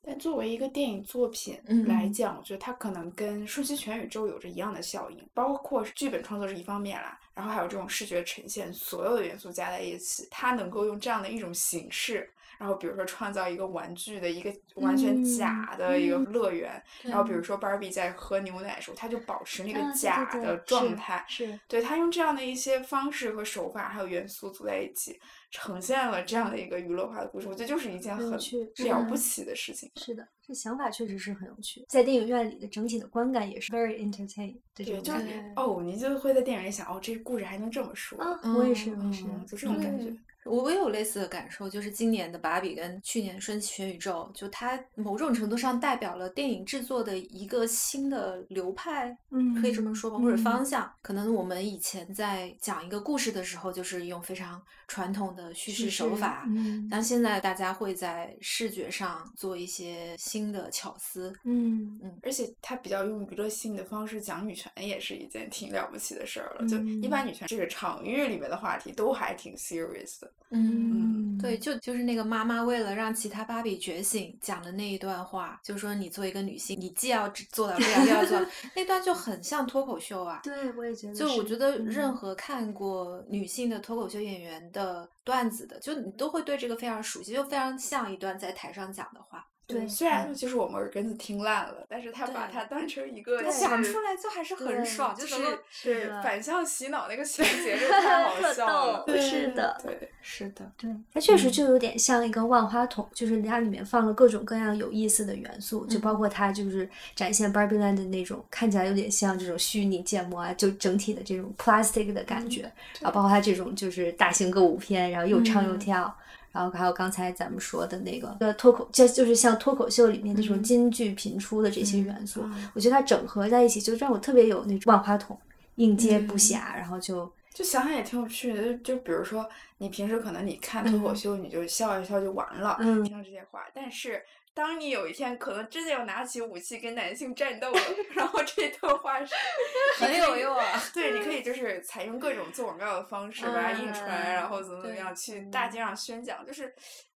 但作为一个电影作品来讲，我觉得它可能跟《瞬息全宇宙》有着一样的效应，包括剧本创作是一方面啦，然后还有这种视觉呈现，所有的元素加在一起，它能够用这样的一种形式，然后比如说创造一个玩具的一个完全假的一个乐园，然后比如说芭比在喝牛奶的时候，她就保持那个假的状态，是对她用这样的一些方式和手法还有元素组在一起。呈现了这样的一个娱乐化的故事，我觉得就是一件很了不起的事情。是的，这想法确实是很有趣，在电影院里的整体的观感也是 very entertaining。对，就是哦，你就会在电影里想，哦，这个故事还能这么说。啊，我也是，我也是，就这种感觉。我也有类似的感受，就是今年的《芭比》跟去年《瞬息全宇宙》，就它某种程度上代表了电影制作的一个新的流派，嗯，可以这么说吧，或者方向。可能我们以前在讲一个故事的时候，就是用非常传统的叙事手法，嗯，但现在大家会在视觉上做一些新的巧思，嗯嗯，而且它比较用娱乐性的方式讲女权，也是一件挺了不起的事儿了。就一般女权这个场域里面的话题都还挺 serious 的。嗯，对，就就是那个妈妈为了让其他芭比觉醒讲的那一段话，就说你作为一个女性，你既要做到这样，又要做那段就很像脱口秀啊。对，我也觉得。就我觉得任何看过女性的脱口秀演员的段子的，就你都会对这个非常熟悉，就非常像一段在台上讲的话。对，虽然就是我们耳根子听烂了，但是他把它当成一个想出来就还是很爽，就是是反向洗脑那个情节，就太好笑了。是的，对，是的，对，它确实就有点像一个万花筒，就是它里面放了各种各样有意思的元素，就包括它就是展现 Barbie Land 的那种看起来有点像这种虚拟建模啊，就整体的这种 plastic 的感觉，然后包括它这种就是大型歌舞片，然后又唱又跳。然后还有刚才咱们说的那个呃脱口，就就是像脱口秀里面那种金句频出的这些元素，我觉得它整合在一起，就让我特别有那种万花筒应接不暇，然后就就想想也挺有趣的。就就比如说你平时可能你看脱口秀，你就笑一笑就完了，听到这些话，但是。当你有一天可能真的要拿起武器跟男性战斗了，然后这段话是 很有用啊。对，你可以就是采用各种做广告的方式把它印出来，然后怎么怎么样去大街上宣讲，就是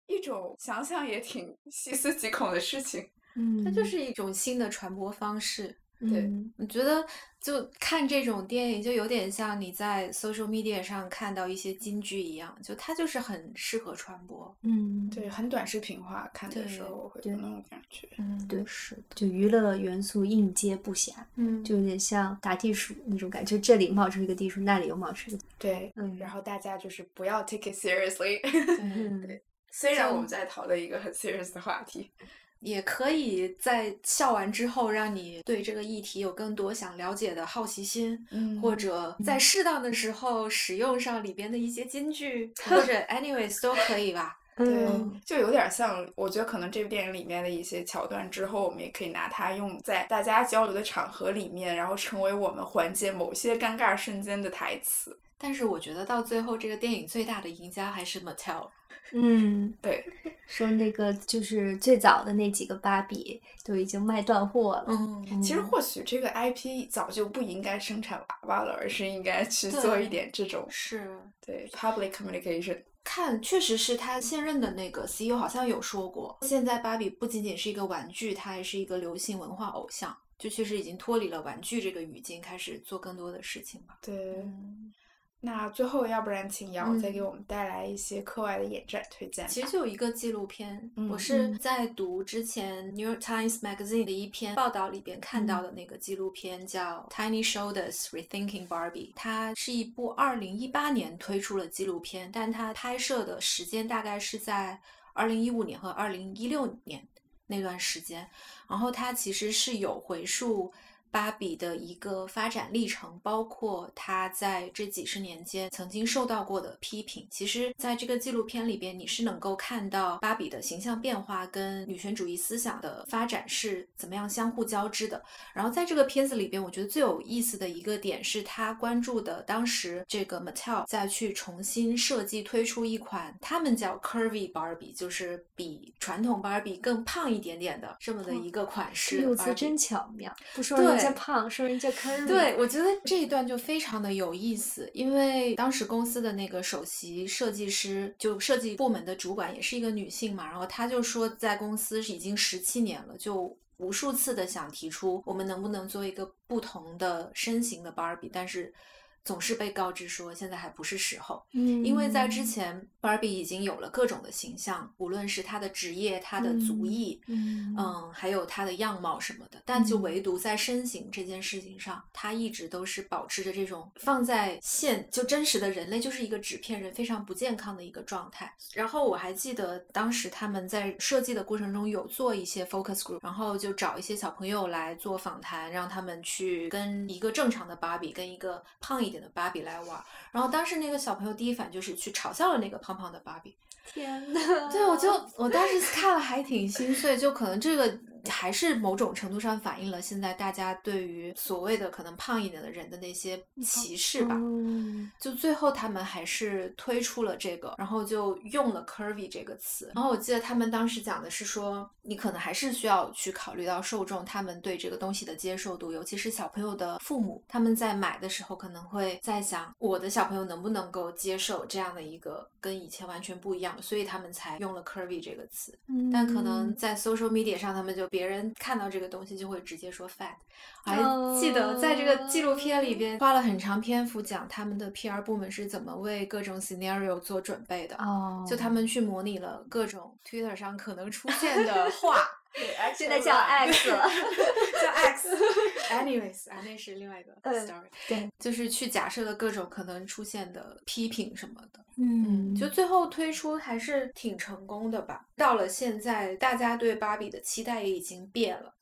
一种想想也挺细思极恐的事情。嗯，它就是一种新的传播方式。对，我觉得就看这种电影，就有点像你在 social media 上看到一些金句一样，就它就是很适合传播。嗯，对，很短视频化，看的时候我会有那种感觉。嗯，对，是的，就娱乐元素应接不暇。嗯，就有点像打地鼠那种感觉，就这里冒出一个地鼠，那里又冒出一个。对，嗯，然后大家就是不要 take it seriously。对，对，虽然我们在讨论一个很 serious 的话题。也可以在笑完之后，让你对这个议题有更多想了解的好奇心，嗯或者在适当的时候使用上里边的一些金句，或者 anyways 都可以吧。对嗯，就有点像，我觉得可能这部电影里面的一些桥段之后，我们也可以拿它用在大家交流的场合里面，然后成为我们缓解某些尴尬瞬间的台词。但是我觉得到最后，这个电影最大的赢家还是 Mattel。嗯，对，说那个就是最早的那几个芭比都已经卖断货了。嗯，其实或许这个 IP 早就不应该生产娃娃了，而是应该去做一点这种是。对 public communication。看，确实是他现任的那个 CEO 好像有说过，现在芭比不仅仅是一个玩具，它还是一个流行文化偶像，就确实已经脱离了玩具这个语境，开始做更多的事情吧。对，嗯，那最后要不然请瑶再给嗯我们带来一些课外的演展推荐吧。其实就有一个纪录片，嗯我是嗯在读之前 New York Times Magazine 的一篇报道里边看到的那个纪录片，叫《Tiny Shoulders Rethinking Barbie》。它是一部2018年推出了纪录片，但它拍摄的时间大概是在2015年和2016年那段时间。然后它其实是有回溯芭比的一个发展历程，包括她在这几十年间曾经受到过的批评。其实，在这个纪录片里边，你是能够看到芭比的形象变化跟女权主义思想的发展是怎么样相互交织的。然后在这个片子里边，我觉得最有意思的一个点是他关注的当时这个 Mattel 再去重新设计推出一款他们叫 Curvy Barbie，就是比传统 Barbie 更胖一点点的这么的一个款式。用词真巧妙，不说人家胖，说人家 curvy。对，我觉得这一段就非常的有意思，因为当时公司的那个首席设计师，就设计部门的主管也是一个女性嘛，然后她就说，在公司已经十七年了，就无数次的想提出，我们能不能做一个不同的身形的 Barbie，但是总是被告知说现在还不是时候。嗯，因为在之前，Barbie 已经有了各种的形象，无论是她的职业、她的族裔，嗯嗯，还有她的样貌什么的，但就嗯唯独在身形这件事情上，她一直都是保持着这种放在现就真实的人类就是一个纸片人，非常不健康的一个状态。然后我还记得当时他们在设计的过程中有做一些 focus group，然后就找一些小朋友来做访谈，让他们去跟一个正常的芭比跟一个胖一点的芭比来玩。然后当时那个小朋友第一反应就是去嘲笑了那个胖胖的芭比。天呐，对，我就我当时看了还挺心碎，就可能这个还是某种程度上反映了现在大家对于所谓的可能胖一点的人的那些歧视吧。嗯就最后他们还是推出了这个，然后就用了 curvy 这个词。然后我记得他们当时讲的是说，你可能还是需要去考虑到受众他们对这个东西的接受度，尤其是小朋友的父母，他们在买的时候可能会在想，我的小朋友能不能够接受这样的一个跟以前完全不一样，所以他们才用了 curvy 这个词。但可能嗯在 social media 上，他们就别人看到这个东西就会直接说 fat。还记得在这个纪录片里边花了很长篇幅讲他们的 PR 部门是怎么为各种 scenario 做准备的。哦，就他们去模拟了各种 Twitter 上可能出现的话，现在叫 X 了，叫 X。Anyways，啊，那是另外一个嗯 story。对，就是去假设的各种可能出现的批评什么的。嗯就最后推出还是挺成功的吧。到了现在，大家对芭比的期待也已经变了。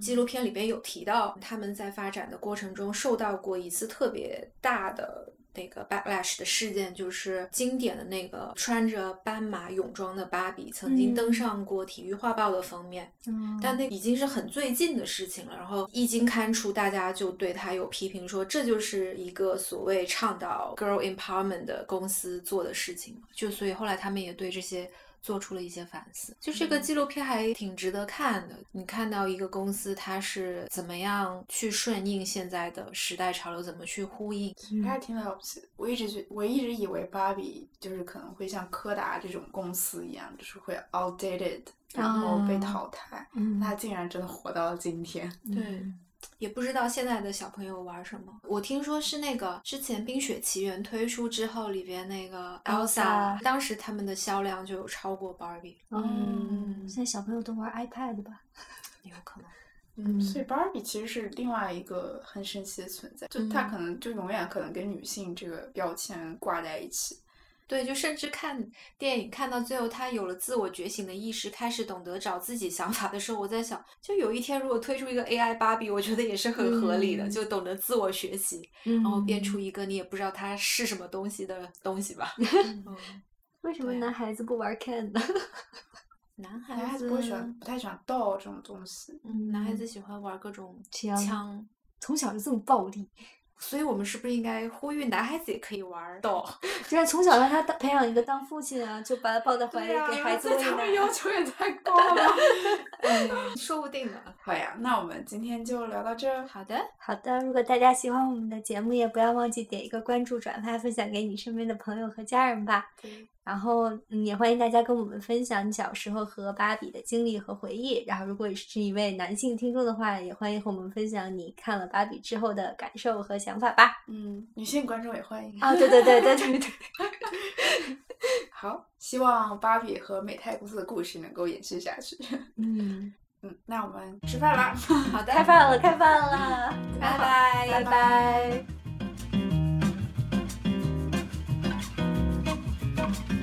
纪录片里边有提到，他们在发展的过程中受到过一次特别大的那个 backlash 的事件，就是经典的那个穿着斑马泳装的芭比曾经登嗯上过体育画报的封面。嗯但那已经是很最近的事情了。然后一经刊出，大家就对他有批评，说这就是一个所谓倡导 girl empowerment 的公司做的事情。就所以后来他们也对这些。做出了一些反思，就这个纪录片还挺值得看的。你看到一个公司它是怎么样去顺应现在的时代潮流，怎么去呼应。还是挺了不起的。我一直觉，我一直以为芭比就是可能会像柯达这种公司一样，就是会 outdated，然后被啊淘汰。嗯它竟然真的活到了今天。对，也不知道现在的小朋友玩什么。我听说是那个之前《冰雪奇缘》推出之后，里边那个 Elsa 当时他们的销量就有超过 Barbie，嗯，现在小朋友都玩 iPad 吧？有可能。嗯所以 Barbie 其实是另外一个很神奇的存在，就它可能就永远可能跟女性这个标签挂在一起。对，就甚至看电影看到最后，他有了自我觉醒的意识，开始懂得找自己想法的时候，我在想，就有一天如果推出一个 AI 芭比，我觉得也是很合理的，嗯就懂得自我学习，然后变出一个你也不知道它是什么东西的东西吧。嗯为什么男孩子不玩 Ken 呢？男孩子不会喜欢，不太喜欢 doll 这种东西。嗯，男孩子喜欢玩各种枪枪，从小就这么暴力，所以我们是不是应该呼吁男孩子也可以玩斗？就是从小让他当培养一个当父亲啊，就把他抱在怀里给孩子喂奶对他们。要求也太 高了 说不定呢。好呀，那我们今天就聊到这儿。好的，好的，如果大家喜欢我们的节目，也不要忘记点一个关注、转发、分享给你身边的朋友和家人吧。对，然后，嗯，也欢迎大家跟我们分享你小时候和芭比的经历和回忆。然后，如果你是一位男性听众的话，也欢迎和我们分享你看了芭比之后的感受和想法吧。嗯，女性观众也欢迎。啊，对对对对对对，好，希望芭比和美泰公司的故事能够延续下去。嗯，嗯，那我们吃饭啦。好的，开饭了，开饭了，拜拜，拜拜。Bye.